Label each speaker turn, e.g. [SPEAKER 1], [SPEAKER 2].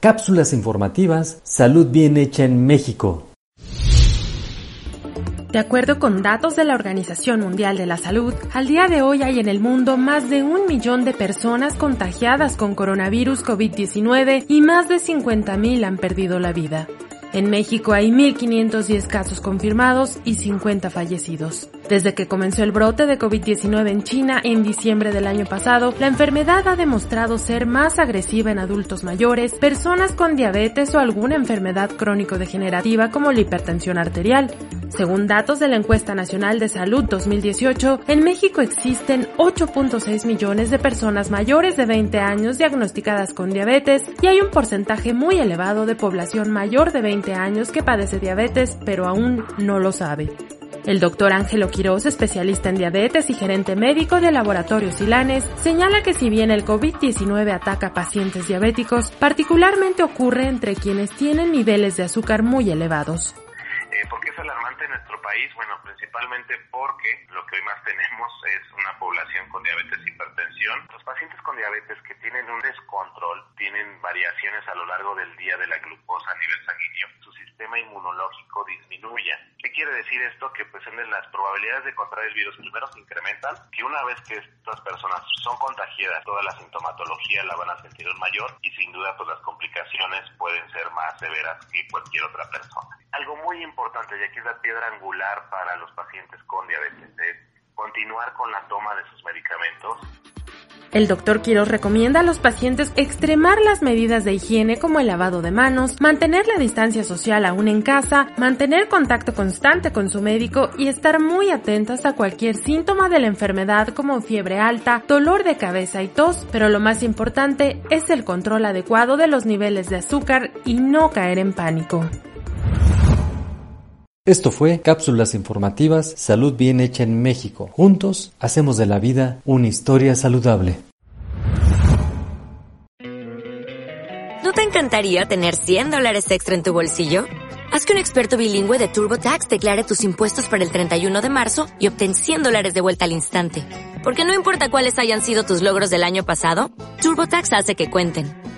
[SPEAKER 1] Cápsulas informativas Salud bien hecha en México.
[SPEAKER 2] De acuerdo con datos de la Organización Mundial de la Salud, al día de hoy hay en el mundo más de un millón de personas contagiadas con coronavirus COVID-19 y más de 50.000 han perdido la vida. En México hay 1.510 casos confirmados y 50 fallecidos. Desde que comenzó el brote de COVID-19 en China en diciembre del año pasado, la enfermedad ha demostrado ser más agresiva en adultos mayores, personas con diabetes o alguna enfermedad crónico-degenerativa como la hipertensión arterial. Según datos de la Encuesta Nacional de Salud 2018, en México existen 8.6 millones de personas mayores de 20 años diagnosticadas con diabetes y hay un porcentaje muy elevado de población mayor de 20 años que padece diabetes pero aún no lo sabe. El doctor Ángelo Quiroz, especialista en diabetes y gerente médico de Laboratorios Silanes, señala que si bien el COVID-19 ataca pacientes diabéticos, particularmente ocurre entre quienes tienen niveles de azúcar muy elevados.
[SPEAKER 3] Eh, ¿Por qué es alarmante en nuestro país? Bueno, principalmente porque lo que hoy más tenemos es una población con diabetes e hipertensión. Los pacientes con diabetes que tienen un descontrol tienen variaciones a lo largo del día de la glucosa a nivel sanguíneo. Su sistema inmunológico disminuye. ¿Qué quiere decir esto? Que pues las probabilidades de contraer el virus primero se incrementan, que una vez que estas personas son contagiadas, toda la sintomatología la van a sentir en mayor y sin duda pues las complicaciones pueden ser más severas que cualquier otra persona. Algo muy importante, y aquí es la piedra angular para los pacientes con diabetes, es continuar con la toma de sus medicamentos
[SPEAKER 2] el doctor Quiroz recomienda a los pacientes extremar las medidas de higiene como el lavado de manos, mantener la distancia social aún en casa, mantener contacto constante con su médico y estar muy atentas a cualquier síntoma de la enfermedad como fiebre alta, dolor de cabeza y tos, pero lo más importante es el control adecuado de los niveles de azúcar y no caer en pánico.
[SPEAKER 1] Esto fue Cápsulas Informativas Salud Bien Hecha en México. Juntos hacemos de la vida una historia saludable.
[SPEAKER 4] ¿No te encantaría tener 100 dólares extra en tu bolsillo? Haz que un experto bilingüe de TurboTax declare tus impuestos para el 31 de marzo y obtén 100 dólares de vuelta al instante. Porque no importa cuáles hayan sido tus logros del año pasado, TurboTax hace que cuenten.